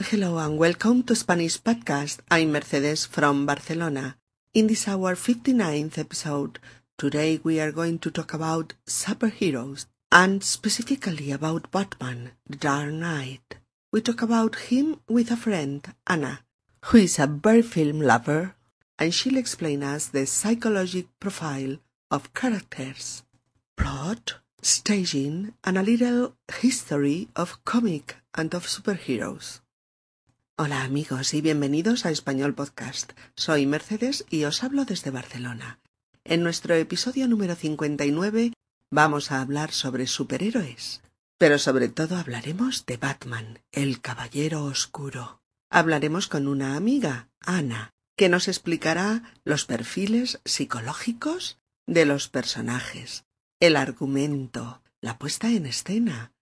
Hello and welcome to Spanish Podcast. I'm Mercedes from Barcelona. In this our 59th episode, today we are going to talk about superheroes and specifically about Batman, the Dark Knight. We talk about him with a friend, Anna, who is a very film lover, and she'll explain us the psychological profile of characters, plot, staging, and a little history of comic and of superheroes. Hola amigos y bienvenidos a Español Podcast. Soy Mercedes y os hablo desde Barcelona. En nuestro episodio número 59 vamos a hablar sobre superhéroes, pero sobre todo hablaremos de Batman, el Caballero Oscuro. Hablaremos con una amiga, Ana, que nos explicará los perfiles psicológicos de los personajes, el argumento, la puesta en escena,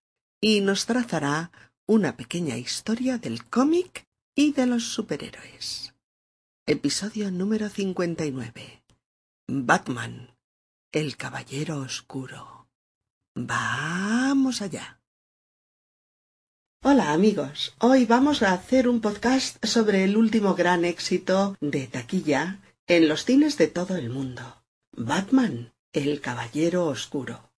y nos trazará una pequeña historia del cómic y de los superhéroes. Episodio número 59. Batman, el Caballero Oscuro. Vamos allá. Hola amigos, hoy vamos a hacer un podcast sobre el último gran éxito de taquilla en los cines de todo el mundo. Batman, el Caballero Oscuro.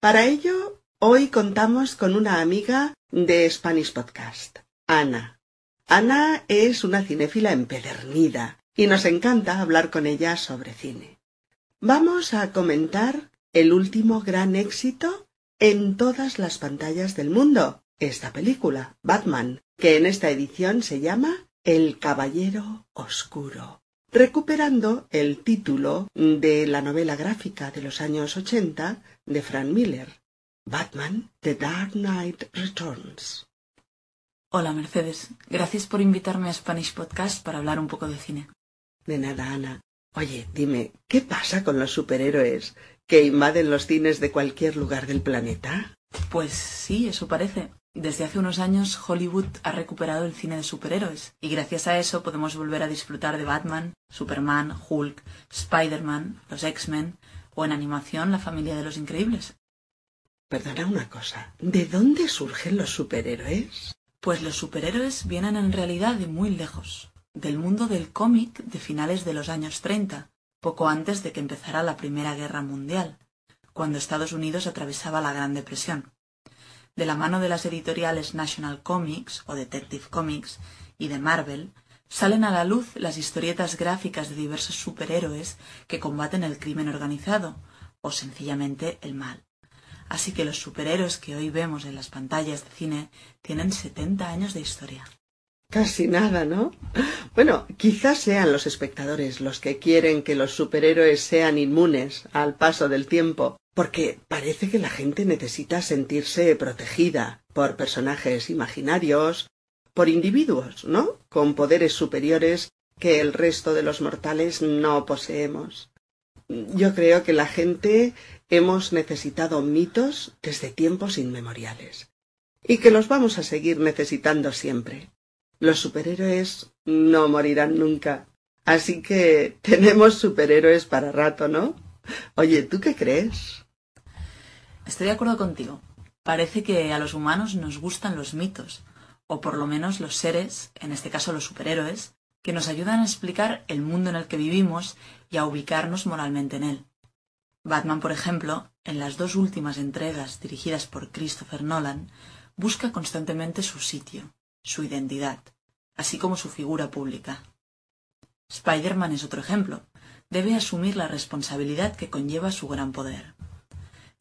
Para ello, hoy contamos con una amiga de Spanish Podcast, Ana, Ana es una cinéfila empedernida y nos encanta hablar con ella sobre cine. Vamos a comentar el último gran éxito en todas las pantallas del mundo, esta película, Batman, que en esta edición se llama El Caballero Oscuro, recuperando el título de la novela gráfica de los años ochenta de Frank Miller, Batman The Dark Knight Returns. Hola Mercedes, gracias por invitarme a Spanish Podcast para hablar un poco de cine. De nada, Ana. Oye, dime, ¿qué pasa con los superhéroes que invaden los cines de cualquier lugar del planeta? Pues sí, eso parece. Desde hace unos años Hollywood ha recuperado el cine de superhéroes y gracias a eso podemos volver a disfrutar de Batman, Superman, Hulk, Spider-Man, los X-Men o en animación la familia de los increíbles. Perdona una cosa, ¿de dónde surgen los superhéroes? Pues los superhéroes vienen en realidad de muy lejos, del mundo del cómic de finales de los años 30, poco antes de que empezara la Primera Guerra Mundial, cuando Estados Unidos atravesaba la Gran Depresión. De la mano de las editoriales National Comics o Detective Comics y de Marvel, salen a la luz las historietas gráficas de diversos superhéroes que combaten el crimen organizado o sencillamente el mal. Así que los superhéroes que hoy vemos en las pantallas de cine tienen 70 años de historia. Casi nada, ¿no? Bueno, quizás sean los espectadores los que quieren que los superhéroes sean inmunes al paso del tiempo, porque parece que la gente necesita sentirse protegida por personajes imaginarios, por individuos, ¿no? Con poderes superiores que el resto de los mortales no poseemos. Yo creo que la gente hemos necesitado mitos desde tiempos inmemoriales y que los vamos a seguir necesitando siempre. Los superhéroes no morirán nunca, así que tenemos superhéroes para rato, ¿no? Oye, ¿tú qué crees? Estoy de acuerdo contigo. Parece que a los humanos nos gustan los mitos, o por lo menos los seres, en este caso los superhéroes, que nos ayudan a explicar el mundo en el que vivimos y a ubicarnos moralmente en él. Batman, por ejemplo, en las dos últimas entregas dirigidas por Christopher Nolan, busca constantemente su sitio, su identidad, así como su figura pública. Spider-Man es otro ejemplo. Debe asumir la responsabilidad que conlleva su gran poder.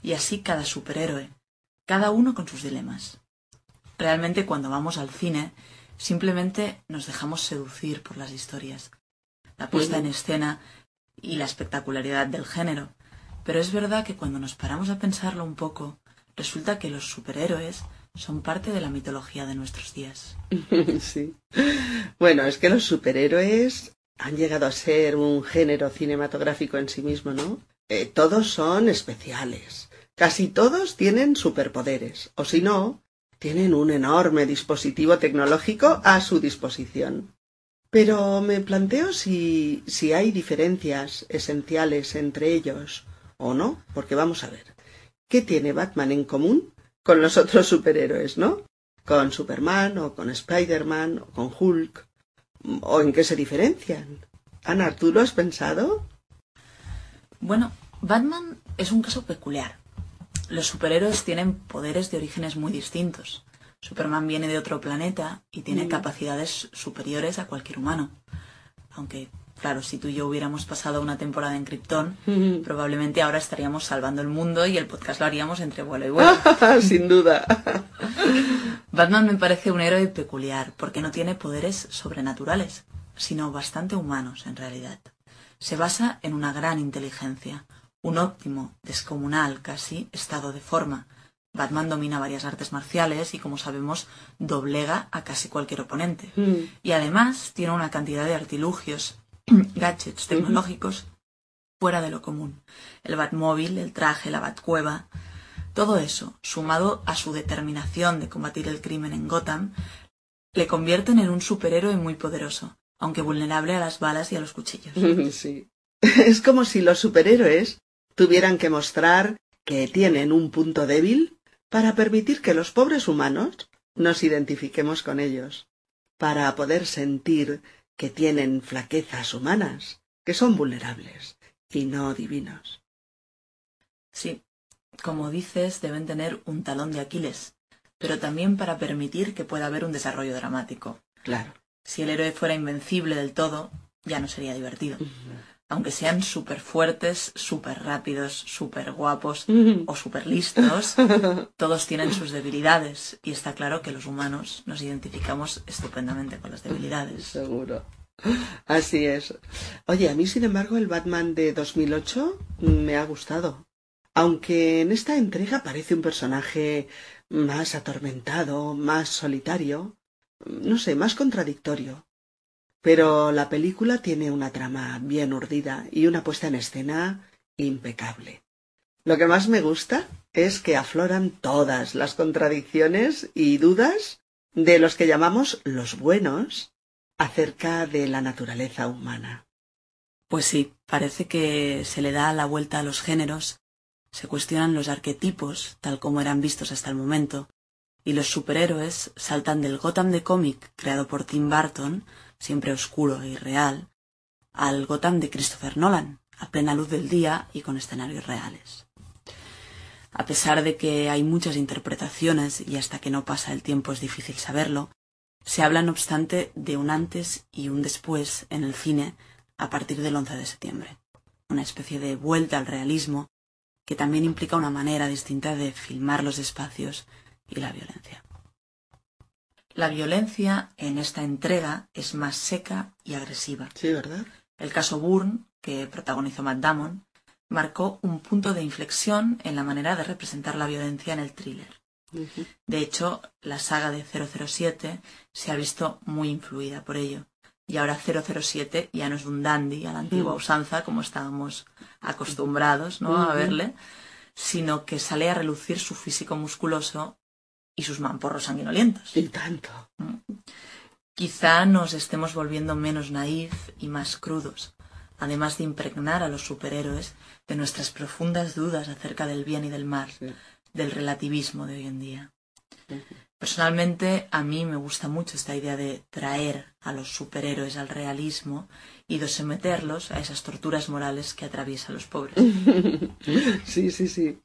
Y así cada superhéroe, cada uno con sus dilemas. Realmente cuando vamos al cine, simplemente nos dejamos seducir por las historias, la puesta en escena y la espectacularidad del género, pero es verdad que cuando nos paramos a pensarlo un poco, resulta que los superhéroes son parte de la mitología de nuestros días. Sí. Bueno, es que los superhéroes han llegado a ser un género cinematográfico en sí mismo, ¿no? Eh, todos son especiales. Casi todos tienen superpoderes, o si no, tienen un enorme dispositivo tecnológico a su disposición. Pero me planteo si, si hay diferencias esenciales entre ellos o no, porque vamos a ver, ¿qué tiene Batman en común con los otros superhéroes, no? con Superman o con Spider-Man o con Hulk? ¿O en qué se diferencian? Ana, ¿tú lo has pensado? Bueno, Batman es un caso peculiar. Los superhéroes tienen poderes de orígenes muy distintos. Superman viene de otro planeta y tiene Mm. capacidades superiores a cualquier humano. Aunque, claro, si tú y yo hubiéramos pasado una temporada en Krypton, probablemente ahora estaríamos salvando el mundo y el podcast lo haríamos entre vuelo y vuelo. Sin duda. Batman me parece un héroe peculiar porque no tiene poderes sobrenaturales, sino bastante humanos en realidad. Se basa en una gran inteligencia, un óptimo, descomunal casi, estado de forma. Batman domina varias artes marciales y, como sabemos, doblega a casi cualquier oponente. Y además tiene una cantidad de artilugios, gadgets tecnológicos fuera de lo común. El Batmóvil, el traje, la Batcueva. Todo eso, sumado a su determinación de combatir el crimen en Gotham, le convierten en un superhéroe muy poderoso, aunque vulnerable a las balas y a los cuchillos. Sí. Es como si los superhéroes tuvieran que mostrar que tienen un punto débil para permitir que los pobres humanos nos identifiquemos con ellos, para poder sentir que tienen flaquezas humanas, que son vulnerables y no divinos. Sí, como dices, deben tener un talón de Aquiles, pero también para permitir que pueda haber un desarrollo dramático. Claro. Si el héroe fuera invencible del todo, ya no sería divertido. Aunque sean súper fuertes, súper rápidos, súper guapos o súper listos, todos tienen sus debilidades y está claro que los humanos nos identificamos estupendamente con las debilidades. Seguro. Así es. Oye, a mí, sin embargo, el Batman de 2008 me ha gustado. Aunque en esta entrega parece un personaje más atormentado, más solitario, no sé, más contradictorio. Pero la película tiene una trama bien urdida y una puesta en escena impecable. Lo que más me gusta es que afloran todas las contradicciones y dudas de los que llamamos los buenos acerca de la naturaleza humana. Pues sí, parece que se le da la vuelta a los géneros, se cuestionan los arquetipos tal como eran vistos hasta el momento, y los superhéroes saltan del Gotham de cómic creado por Tim Burton, siempre oscuro e irreal, al Gotham de Christopher Nolan, a plena luz del día y con escenarios reales. A pesar de que hay muchas interpretaciones y hasta que no pasa el tiempo es difícil saberlo, se habla no obstante de un antes y un después en el cine a partir del 11 de septiembre, una especie de vuelta al realismo que también implica una manera distinta de filmar los espacios y la violencia. La violencia en esta entrega es más seca y agresiva. Sí, ¿verdad? El caso Bourne, que protagonizó Matt Damon, marcó un punto de inflexión en la manera de representar la violencia en el thriller. De hecho, la saga de 007 se ha visto muy influida por ello. Y ahora 007 ya no es un dandy a la antigua Mm. usanza, como estábamos acostumbrados ¿no? a verle, sino que sale a relucir su físico musculoso y sus mamporros sanguinolientos. Y tanto. Quizá nos estemos volviendo menos naif y más crudos, además de impregnar a los superhéroes de nuestras profundas dudas acerca del bien y del mal, Sí. del relativismo de hoy en día. Personalmente, a mí me gusta mucho esta idea de traer a los superhéroes al realismo y de someterlos a esas torturas morales que atraviesan los pobres. Sí, sí, sí.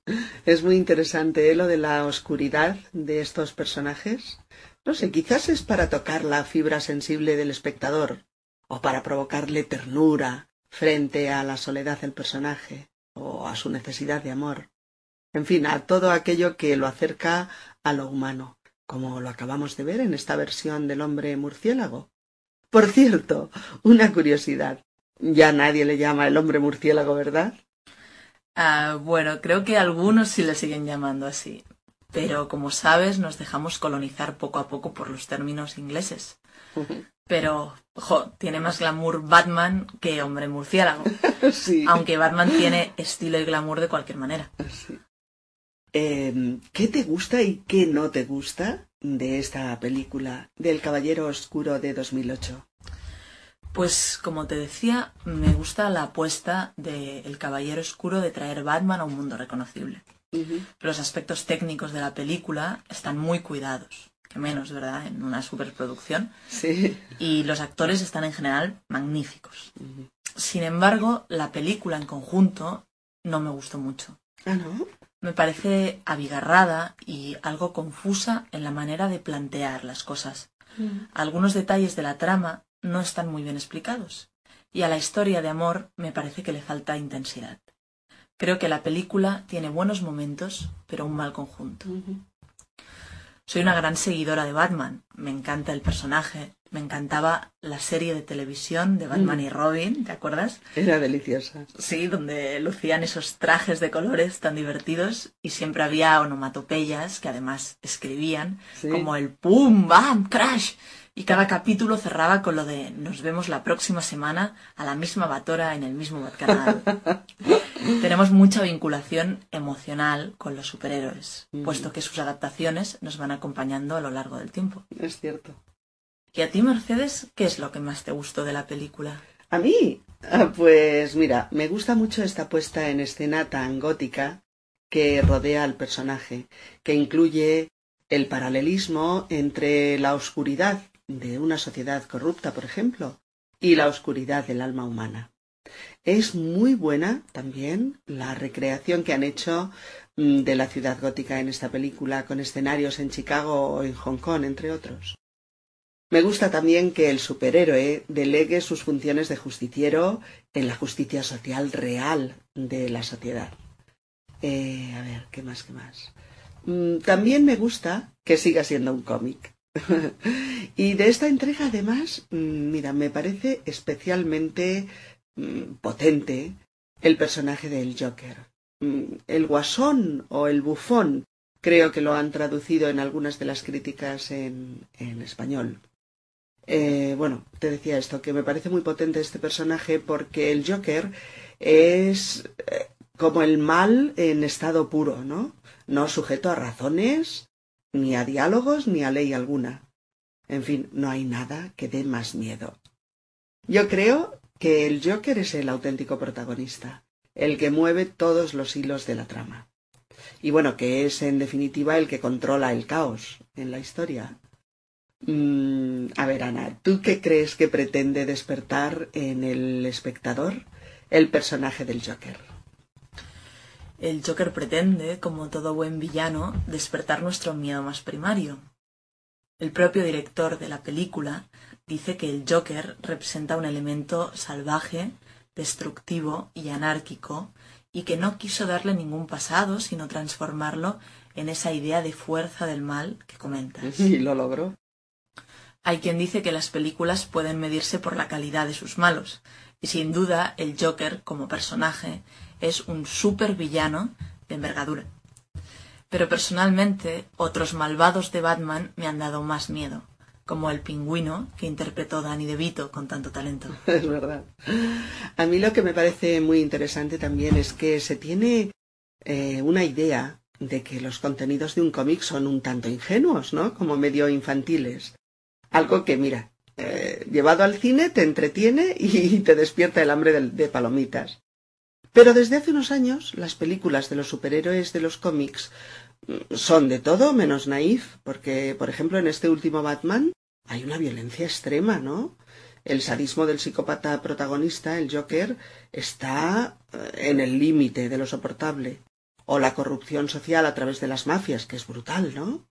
Es muy interesante ¿eh? lo de la oscuridad de estos personajes. No sé, quizás es para tocar la fibra sensible del espectador o para provocarle ternura frente a la soledad del personaje o a su necesidad de amor. En fin, a todo aquello que lo acerca a lo humano, como lo acabamos de ver en esta versión del hombre murciélago. Por cierto, una curiosidad. Ya nadie le llama el hombre murciélago, ¿verdad? Ah, bueno, creo que algunos sí le siguen llamando así. Pero como sabes, nos dejamos colonizar poco a poco por los términos ingleses. Pero, jo, tiene más glamour Batman que hombre murciélago. Sí. Aunque Batman tiene estilo y glamour de cualquier manera. Sí. Eh, ¿Qué te gusta y qué no te gusta de esta película del Caballero Oscuro de 2008? Pues como te decía, me gusta la apuesta de El Caballero Oscuro de traer Batman a un mundo reconocible. Los aspectos técnicos de la película están muy cuidados. que menos, ¿verdad? En una superproducción. Sí. Y los actores están en general magníficos. Sin embargo, la película en conjunto no me gustó mucho. Ah, ¿no? Me parece abigarrada y algo confusa en la manera de plantear las cosas. Algunos detalles de la trama no están muy bien explicados y a la historia de amor me parece que le falta intensidad. Creo que la película tiene buenos momentos, pero un mal conjunto. Soy una gran seguidora de Batman. Me encanta el personaje. Me encantaba la serie de televisión de Batman y Robin, ¿te acuerdas? Era deliciosa. Sí, donde lucían esos trajes de colores tan divertidos y siempre había onomatopeyas que además escribían, Sí. como el pum, bam, crash. Y cada capítulo cerraba con lo de nos vemos la próxima semana a la misma Batora en el mismo canal. Tenemos mucha vinculación emocional con los superhéroes, puesto que sus adaptaciones nos van acompañando a lo largo del tiempo. Es cierto. ¿Y a ti, Mercedes, qué es lo que más te gustó de la película? A mí, ah, pues mira, me gusta mucho esta puesta en escena tan gótica que rodea al personaje, que incluye el paralelismo entre la oscuridad de una sociedad corrupta, por ejemplo, y la oscuridad del alma humana. Es muy buena también la recreación que han hecho mm, de la ciudad gótica en esta película, con escenarios en Chicago o en Hong Kong, entre otros. Me gusta también que el superhéroe delegue sus funciones de justiciero en la justicia social real de la sociedad. Eh, a ver, ¿qué más, qué más? Mm, También me gusta que siga siendo un cómic. y de esta entrega, además, mm, mira, me parece especialmente mm, potente el personaje del Joker. El guasón o el bufón, creo que lo han traducido en algunas de las críticas en español. Eh, bueno, te decía esto, que me parece muy potente este personaje porque el Joker es eh, como el mal en estado puro, ¿no? No sujeto a razones, ni a diálogos, ni a ley alguna. En fin, no hay nada que dé más miedo. Yo creo que el Joker es el auténtico protagonista, el que mueve todos los hilos de la trama. Y bueno, que es en definitiva el que controla el caos en la historia. Mm, a ver, Ana, ¿tú qué crees que pretende despertar en el espectador el personaje del Joker? El Joker pretende, como todo buen villano, despertar nuestro miedo más primario. El propio director de la película dice que el Joker representa un elemento salvaje, destructivo y anárquico, y que no quiso darle ningún pasado, sino transformarlo en esa idea de fuerza del mal que comentas. Y lo logró. Hay quien dice que las películas pueden medirse por la calidad de sus malos, y sin duda el Joker, como personaje, es un supervillano de envergadura. Pero personalmente, otros malvados de Batman me han dado más miedo, como el pingüino que interpretó Danny DeVito con tanto talento. Es verdad. A mí lo que me parece muy interesante también es que se tiene eh, una idea de que los contenidos de un cómic son un tanto ingenuos, ¿no? Como medio infantiles. Algo que, mira, eh, llevado al cine te entretiene y te despierta el hambre de, de palomitas. Pero desde hace unos años las películas de los superhéroes de los cómics mm, son de todo menos naif, porque, por ejemplo, en este último Batman hay una violencia extrema, ¿no? El sadismo del psicópata protagonista, el Joker, está eh, en el límite de lo soportable. O la corrupción social a través de las mafias, que es brutal, ¿no?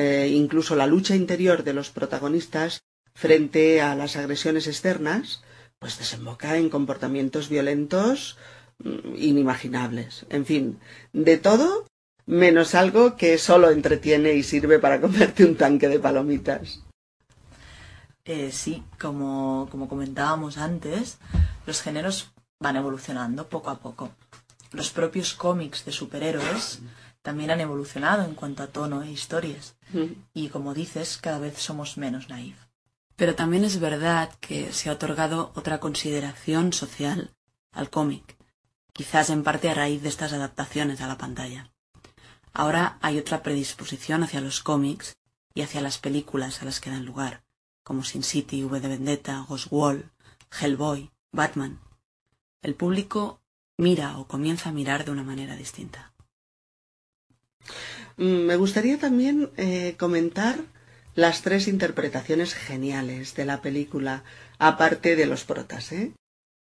Eh, incluso la lucha interior de los protagonistas frente a las agresiones externas, pues desemboca en comportamientos violentos mm, inimaginables. En fin, de todo menos algo que solo entretiene y sirve para comerte un tanque de palomitas. Eh, sí, como, como comentábamos antes, los géneros van evolucionando poco a poco. Los propios cómics de superhéroes también han evolucionado en cuanto a tono e historias. Y como dices, cada vez somos menos naif. Pero también es verdad que se ha otorgado otra consideración social al cómic, quizás en parte a raíz de estas adaptaciones a la pantalla. Ahora hay otra predisposición hacia los cómics y hacia las películas a las que dan lugar, como Sin City, V de Vendetta, Ghost Wall, Hellboy, Batman. El público mira o comienza a mirar de una manera distinta. Mm, me gustaría también eh, comentar las tres interpretaciones geniales de la película, aparte de los protas, ¿eh?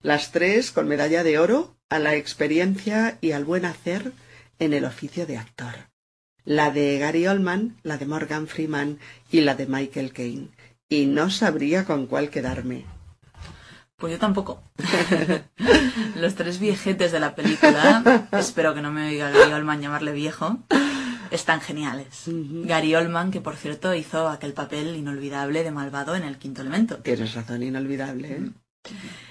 Las tres con medalla de oro a la experiencia y al buen hacer en el oficio de actor. La de Gary Oldman, la de Morgan Freeman y la de Michael Caine. Y no sabría con cuál quedarme. Pues yo tampoco. Los tres viejetes de la película, espero que no me oiga Gary Oldman llamarle viejo, están geniales. Gary Oldman, que por cierto hizo aquel papel inolvidable de malvado en el quinto elemento. Tienes razón, inolvidable. ¿eh?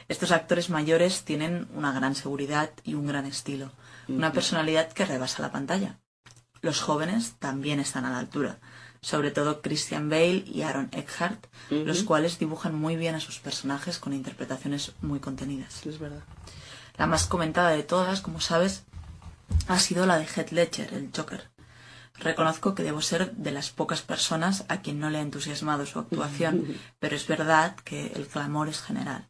Estos actores mayores tienen una gran seguridad y un gran estilo, una personalidad que rebasa la pantalla. Los jóvenes también están a la altura, sobre todo Christian Bale y Aaron Eckhart, los cuales dibujan muy bien a sus personajes con interpretaciones muy contenidas. Es verdad. La más comentada de todas, como sabes, ha sido la de Heath Ledger, el Joker. Reconozco que debo ser de las pocas personas a quien no le ha entusiasmado su actuación, pero es verdad que el clamor es general.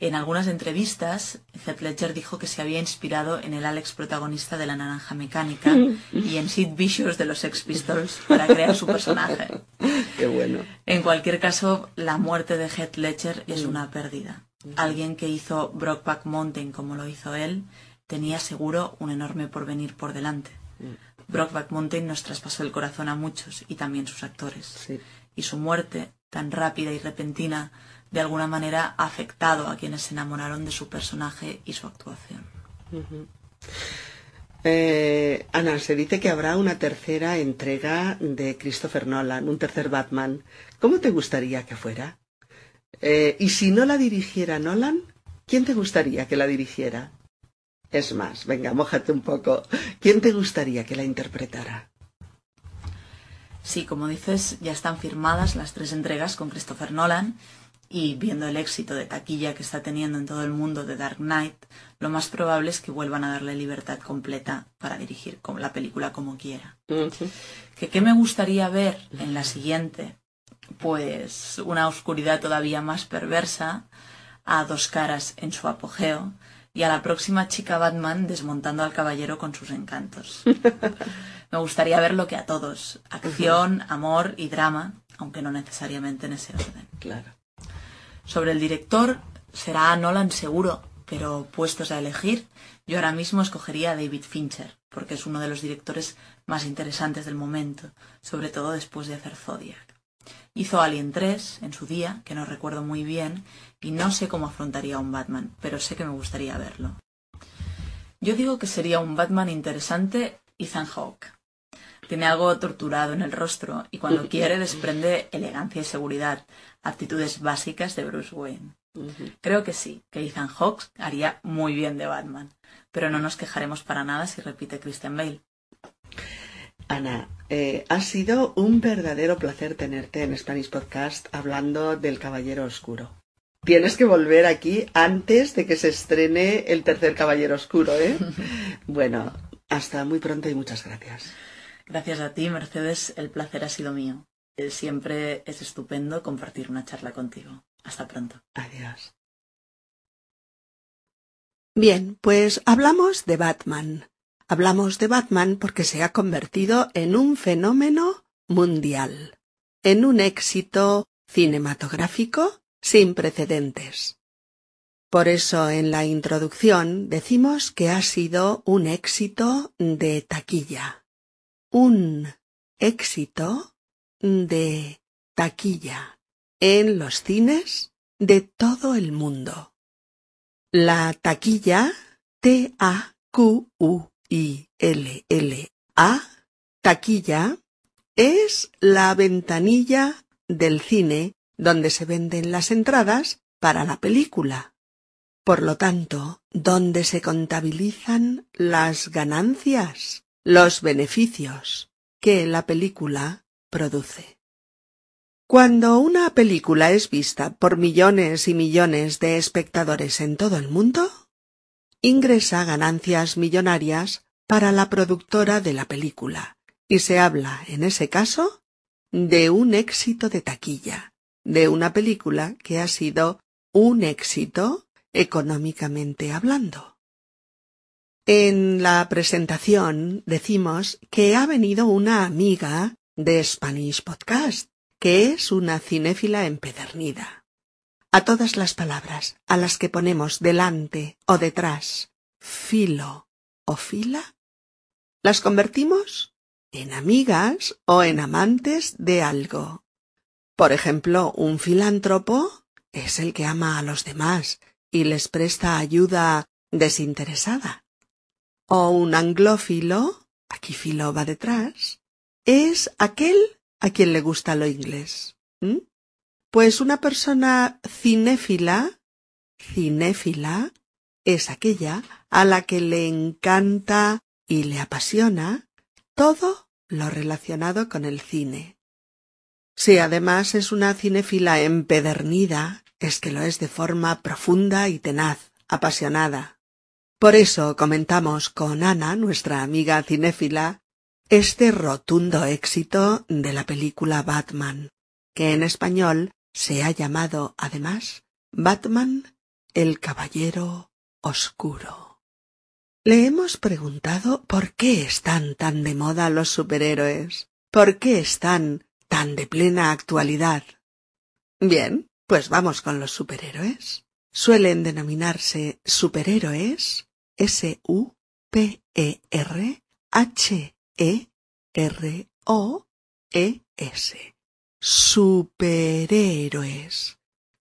En algunas entrevistas, Heath Ledger dijo que se había inspirado en el Alex protagonista de La Naranja Mecánica y en Sid Vicious de los Sex Pistols para crear su personaje. Qué bueno. En cualquier caso, la muerte de Heath Ledger es una pérdida. Alguien que hizo Brockback Mountain como lo hizo él tenía seguro un enorme porvenir por delante. Brockback Mountain nos traspasó el corazón a muchos y también sus actores. Sí. Y su muerte, tan rápida y repentina, de alguna manera ha afectado a quienes se enamoraron de su personaje y su actuación. Eh, Ana, se dice que habrá una tercera entrega de Christopher Nolan, un tercer Batman. ¿Cómo te gustaría que fuera? Eh, y si no la dirigiera Nolan, ¿quién te gustaría que la dirigiera? Es más, venga, mójate un poco. ¿Quién te gustaría que la interpretara? Sí, como dices, ya están firmadas las tres entregas con Christopher Nolan y viendo el éxito de taquilla que está teniendo en todo el mundo de Dark Knight, lo más probable es que vuelvan a darle libertad completa para dirigir la película como quiera. ¿Que ¿Qué me gustaría ver en la siguiente? Pues una oscuridad todavía más perversa, a dos caras en su apogeo, y a la próxima chica Batman desmontando al caballero con sus encantos. Me gustaría ver lo que a todos, acción, amor y drama, aunque no necesariamente en ese orden. Claro. Sobre el director, será Nolan seguro, pero puestos a elegir, yo ahora mismo escogería a David Fincher, porque es uno de los directores más interesantes del momento, sobre todo después de hacer Zodiac. Hizo Alien 3 en su día, que no recuerdo muy bien, y no sé cómo afrontaría un Batman, pero sé que me gustaría verlo. Yo digo que sería un Batman interesante Ethan Hawke. Tiene algo torturado en el rostro y cuando quiere desprende elegancia y seguridad, actitudes básicas de Bruce Wayne. Creo que sí, que Ethan Hawke haría muy bien de Batman, pero no nos quejaremos para nada si repite Christian Bale. Ana, eh, ha sido un verdadero placer tenerte en Spanish Podcast hablando del Caballero Oscuro. Tienes que volver aquí antes de que se estrene el tercer Caballero Oscuro, ¿eh? bueno, hasta muy pronto y muchas gracias. Gracias a ti, Mercedes, el placer ha sido mío. Eh, Siempre es estupendo compartir una charla contigo. Hasta pronto. Adiós. Bien, pues hablamos de Batman. Hablamos de Batman porque se ha convertido en un fenómeno mundial, en un éxito cinematográfico sin precedentes. Por eso en la introducción decimos que ha sido un éxito de taquilla. Un éxito de taquilla en los cines de todo el mundo. La taquilla T-A-Q-U-I-L-L-A, taquilla, es la ventanilla del cine donde se venden las entradas para la película. Por lo tanto, donde se contabilizan las ganancias, los beneficios que la película produce. Cuando una película es vista por millones y millones de espectadores en todo el mundo, ingresa ganancias millonarias para la productora de la película, y se habla, en ese caso, de un éxito de taquilla, de una película que ha sido un éxito económicamente hablando. En la presentación decimos que ha venido una amiga de Spanish Podcast, que es una cinéfila empedernida. A todas las palabras a las que ponemos delante o detrás filo o fila, las convertimos en amigas o en amantes de algo. Por ejemplo, un filántropo es el que ama a los demás y les presta ayuda desinteresada. O un anglófilo, aquí filo va detrás, es aquel a quien le gusta lo inglés. Pues una persona cinéfila, cinéfila, es aquella a la que le encanta y le apasiona todo lo relacionado con el cine. Si además es una cinéfila empedernida, es que lo es de forma profunda y tenaz, apasionada. Por eso comentamos con Ana, nuestra amiga cinéfila, este rotundo éxito de la película Batman, que en español se ha llamado además Batman el Caballero Oscuro. Le hemos preguntado por qué están tan de moda los superhéroes, por qué están tan de plena actualidad. Bien, pues vamos con los superhéroes. Suelen denominarse superhéroes S-U-P-E-R-H-E-R-O-E-S. Superhéroes.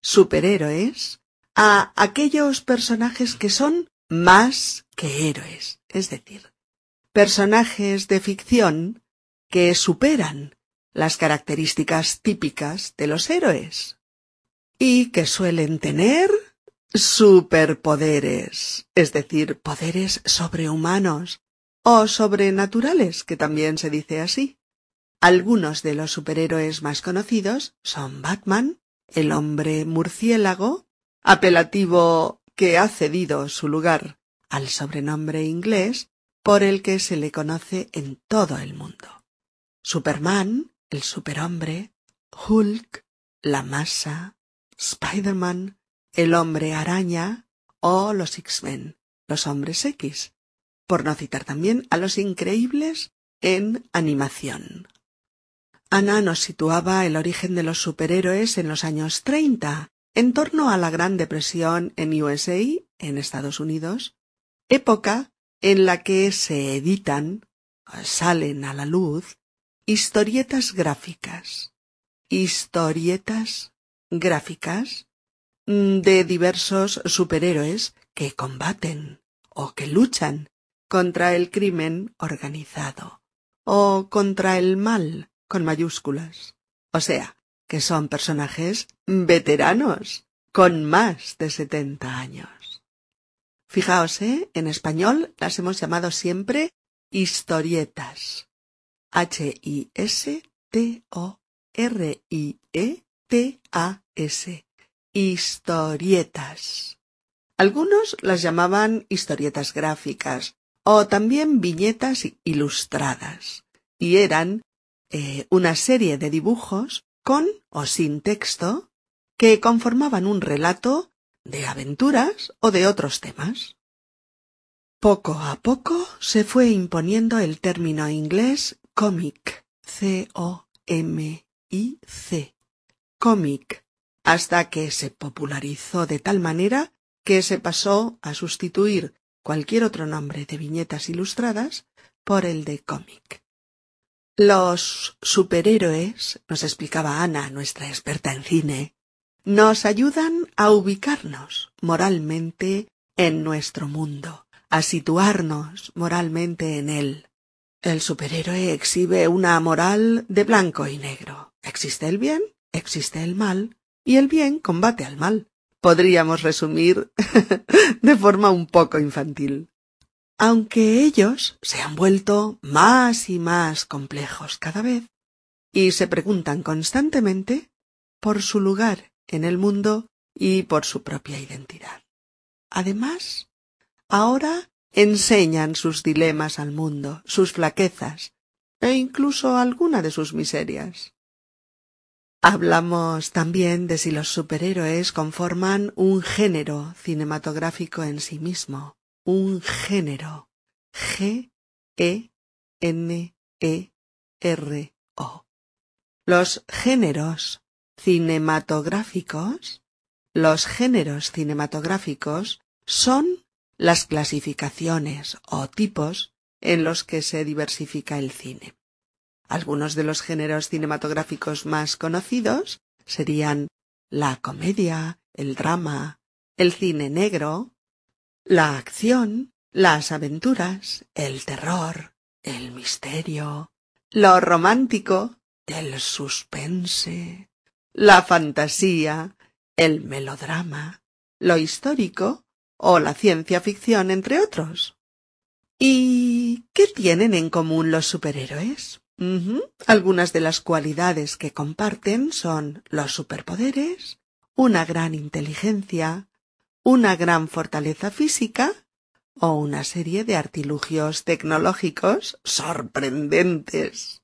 Superhéroes a aquellos personajes que son más que héroes, es decir, personajes de ficción que superan las características típicas de los héroes y que suelen tener superpoderes, es decir, poderes sobrehumanos o sobrenaturales, que también se dice así. Algunos de los superhéroes más conocidos son Batman, el hombre murciélago, apelativo que ha cedido su lugar al sobrenombre inglés por el que se le conoce en todo el mundo. Superman, el superhombre, Hulk, la masa, Spider-Man, el hombre araña o los X-Men, los hombres X, por no citar también a los increíbles en animación. Ana nos situaba el origen de los superhéroes en los años treinta, en torno a la Gran Depresión en USA, en Estados Unidos, época en la que se editan, salen a la luz, historietas gráficas, historietas gráficas de diversos superhéroes que combaten o que luchan contra el crimen organizado o contra el mal con mayúsculas. O sea, que son personajes veteranos, con más de setenta años. Fijaos, ¿eh? En español las hemos llamado siempre historietas. H-I-S-T-O-R-I-E-T-A-S. Historietas. Algunos las llamaban historietas gráficas o también viñetas ilustradas y eran eh, una serie de dibujos con o sin texto, que conformaban un relato de aventuras o de otros temas. Poco a poco se fue imponiendo el término inglés cómic, C-O-M-I-C, cómic, hasta que se popularizó de tal manera que se pasó a sustituir cualquier otro nombre de viñetas ilustradas por el de cómic. Los superhéroes, nos explicaba Ana, nuestra experta en cine, nos ayudan a ubicarnos moralmente en nuestro mundo, a situarnos moralmente en él. El superhéroe exhibe una moral de blanco y negro. Existe el bien, existe el mal, y el bien combate al mal. Podríamos resumir de forma un poco infantil aunque ellos se han vuelto más y más complejos cada vez y se preguntan constantemente por su lugar en el mundo y por su propia identidad. Además, ahora enseñan sus dilemas al mundo, sus flaquezas e incluso alguna de sus miserias. Hablamos también de si los superhéroes conforman un género cinematográfico en sí mismo, un género, G E N E R O. Los géneros cinematográficos los géneros cinematográficos son las clasificaciones o tipos en los que se diversifica el cine. Algunos de los géneros cinematográficos más conocidos serían la comedia, el drama, el cine negro, la acción, las aventuras, el terror, el misterio, lo romántico, el suspense, la fantasía, el melodrama, lo histórico o la ciencia ficción, entre otros. ¿Y qué tienen en común los superhéroes? Algunas de las cualidades que comparten son los superpoderes, una gran inteligencia, una gran fortaleza física o una serie de artilugios tecnológicos sorprendentes.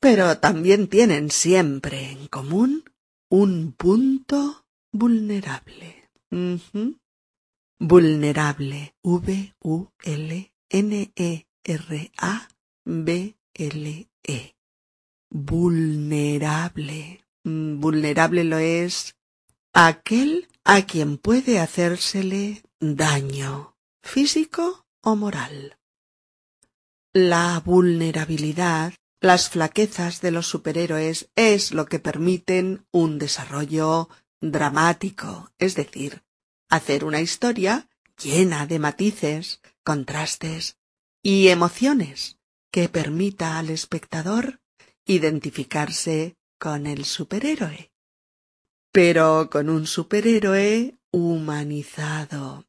Pero también tienen siempre en común un punto vulnerable. V-U-L-N-E-R-A-B-L-E. Vulnerable. Mm, vulnerable lo es aquel a quien puede hacérsele daño físico o moral. La vulnerabilidad, las flaquezas de los superhéroes es lo que permiten un desarrollo dramático, es decir, hacer una historia llena de matices, contrastes y emociones que permita al espectador identificarse con el superhéroe. Pero con un superhéroe humanizado,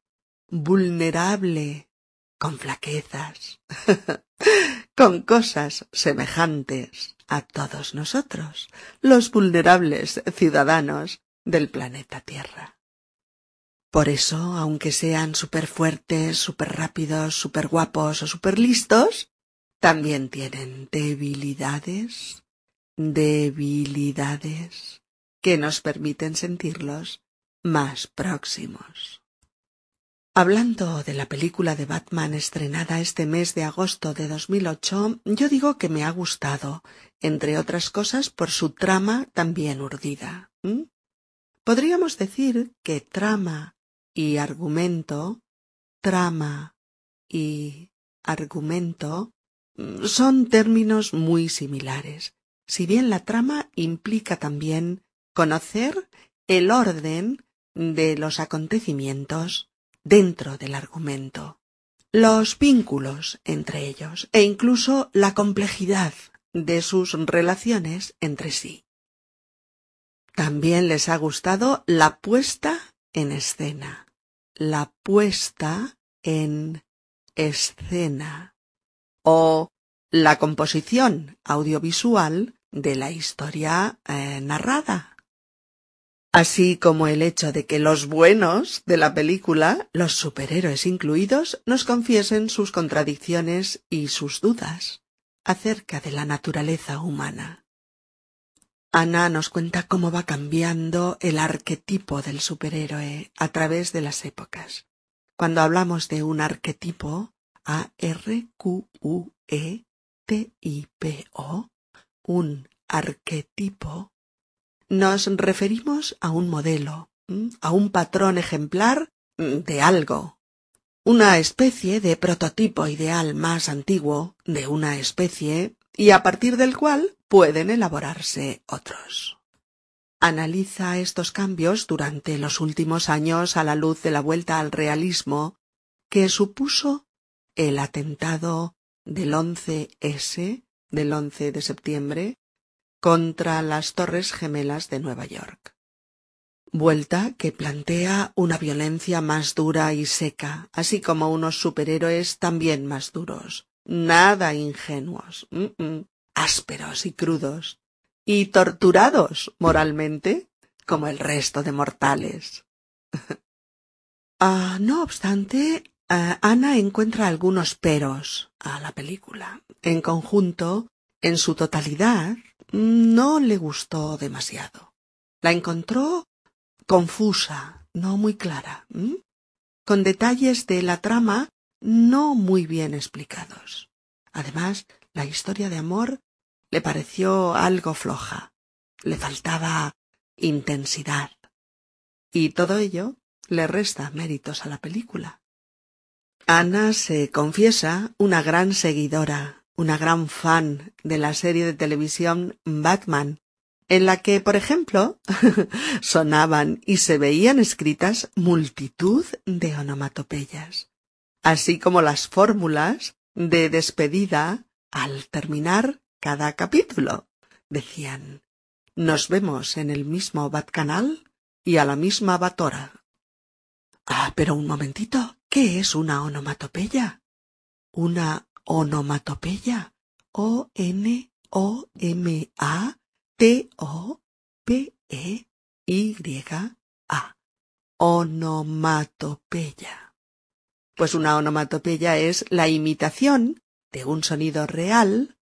vulnerable, con flaquezas, con cosas semejantes a todos nosotros, los vulnerables ciudadanos del planeta Tierra. Por eso, aunque sean súper fuertes, súper rápidos, súper guapos o súper listos, también tienen debilidades, debilidades que nos permiten sentirlos más próximos. Hablando de la película de Batman estrenada este mes de agosto de 2008, yo digo que me ha gustado, entre otras cosas por su trama también urdida. Podríamos decir que trama y argumento, trama y argumento mm, son términos muy similares, si bien la trama implica también conocer el orden de los acontecimientos dentro del argumento, los vínculos entre ellos e incluso la complejidad de sus relaciones entre sí. También les ha gustado la puesta en escena, la puesta en escena. O la composición audiovisual de la historia eh, narrada. Así como el hecho de que los buenos de la película, los superhéroes incluidos, nos confiesen sus contradicciones y sus dudas acerca de la naturaleza humana. Ana nos cuenta cómo va cambiando el arquetipo del superhéroe a través de las épocas. Cuando hablamos de un arquetipo, A-R-Q-U-E-T-I-P-O, un arquetipo nos referimos a un modelo, a un patrón ejemplar de algo, una especie de prototipo ideal más antiguo de una especie y a partir del cual pueden elaborarse otros. Analiza estos cambios durante los últimos años a la luz de la vuelta al realismo que supuso el atentado del 11S del 11 de septiembre contra las Torres Gemelas de Nueva York. Vuelta que plantea una violencia más dura y seca, así como unos superhéroes también más duros, nada ingenuos, ásperos y crudos, y torturados moralmente como el resto de mortales. Ah, no obstante, ah, Ana encuentra algunos peros a la película. En conjunto, en su totalidad, no le gustó demasiado. La encontró confusa, no muy clara, con detalles de la trama no muy bien explicados. Además, la historia de amor le pareció algo floja. Le faltaba intensidad. Y todo ello le resta méritos a la película. Ana se confiesa una gran seguidora, una gran fan de la serie de televisión Batman, en la que, por ejemplo, sonaban y se veían escritas multitud de onomatopeyas, así como las fórmulas de despedida al terminar cada capítulo. Decían, nos vemos en el mismo Batcanal y a la misma Batora. Ah, pero un momentito, ¿qué es una onomatopeya? Una onomatopeya. O-N-O-M-A-T-O-P-E-Y-A. Onomatopeya. Pues una onomatopeya es la imitación de un sonido real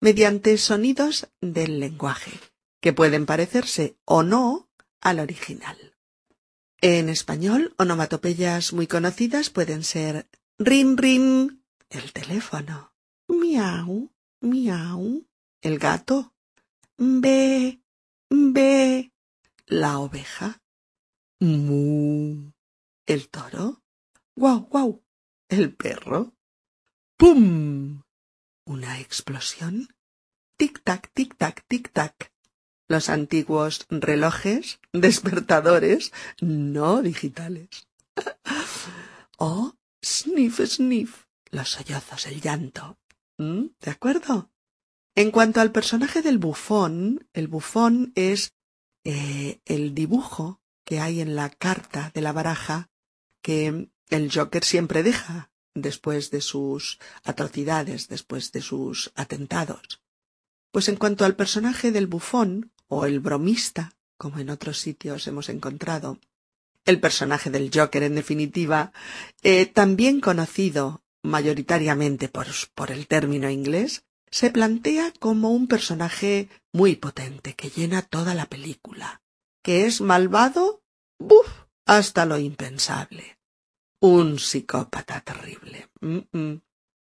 mediante sonidos del lenguaje, que pueden parecerse o no al original. En español, onomatopeyas muy conocidas pueden ser rin rin, el teléfono, miau, miau, el gato, be, be, la oveja, mu, el toro, guau, guau, el perro, una explosión, tic-tac, tic-tac, tic-tac. Los antiguos relojes despertadores no digitales. o sniff, sniff, los sollozos, el llanto. ¿Mm? ¿De acuerdo? En cuanto al personaje del bufón, el bufón es eh, el dibujo que hay en la carta de la baraja que el Joker siempre deja después de sus atrocidades, después de sus atentados. Pues en cuanto al personaje del bufón, o el bromista, como en otros sitios hemos encontrado, el personaje del Joker, en definitiva, eh, también conocido mayoritariamente por, por el término inglés, se plantea como un personaje muy potente que llena toda la película, que es malvado, ¡buf! hasta lo impensable. Un psicópata terrible.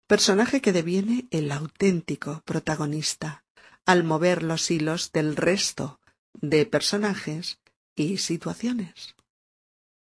Personaje que deviene el auténtico protagonista al mover los hilos del resto de personajes y situaciones.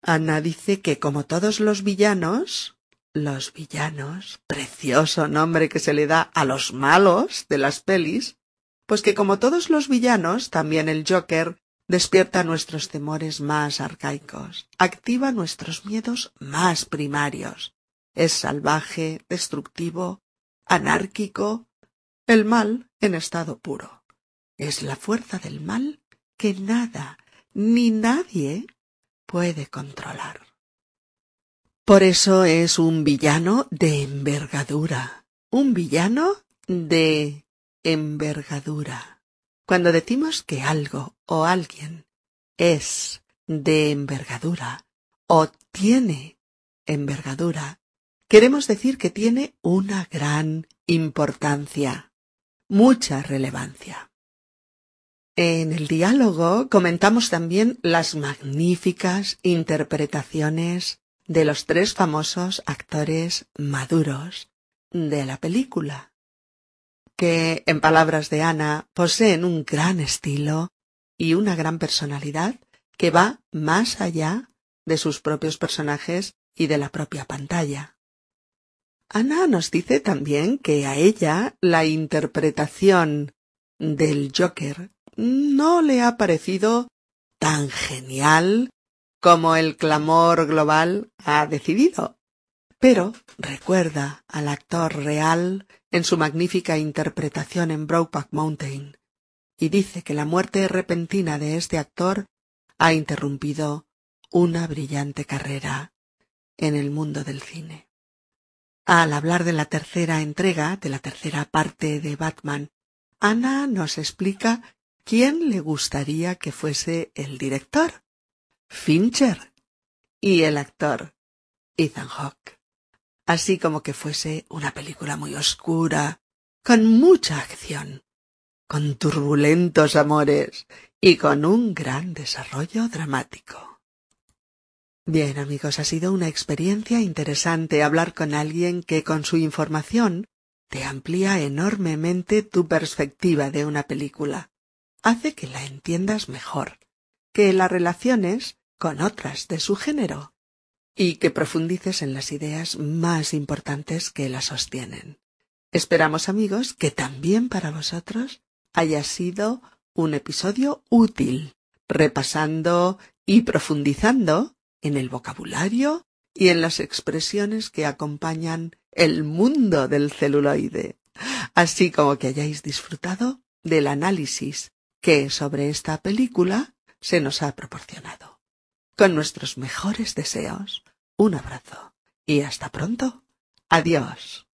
Ana dice que como todos los villanos, los villanos, precioso nombre que se le da a los malos de las pelis, pues que como todos los villanos, también el Joker despierta nuestros temores más arcaicos, activa nuestros miedos más primarios. Es salvaje, destructivo, anárquico, el mal en estado puro. Es la fuerza del mal que nada ni nadie puede controlar. Por eso es un villano de envergadura, un villano de envergadura. Cuando decimos que algo o alguien es de envergadura o tiene envergadura, queremos decir que tiene una gran importancia, mucha relevancia. En el diálogo comentamos también las magníficas interpretaciones de los tres famosos actores maduros de la película que, en palabras de Ana, poseen un gran estilo y una gran personalidad que va más allá de sus propios personajes y de la propia pantalla. Ana nos dice también que a ella la interpretación del Joker no le ha parecido tan genial como el clamor global ha decidido. Pero recuerda al actor real en su magnífica interpretación en Brokeback Mountain, y dice que la muerte repentina de este actor ha interrumpido una brillante carrera en el mundo del cine. Al hablar de la tercera entrega, de la tercera parte de Batman, Ana nos explica quién le gustaría que fuese el director. Fincher. Y el actor, Ethan Hawke así como que fuese una película muy oscura, con mucha acción, con turbulentos amores y con un gran desarrollo dramático. Bien amigos, ha sido una experiencia interesante hablar con alguien que con su información te amplía enormemente tu perspectiva de una película. Hace que la entiendas mejor, que la relaciones con otras de su género y que profundices en las ideas más importantes que la sostienen. Esperamos amigos que también para vosotros haya sido un episodio útil, repasando y profundizando en el vocabulario y en las expresiones que acompañan el mundo del celuloide, así como que hayáis disfrutado del análisis que sobre esta película se nos ha proporcionado. Con nuestros mejores deseos, un abrazo y hasta pronto. Adiós.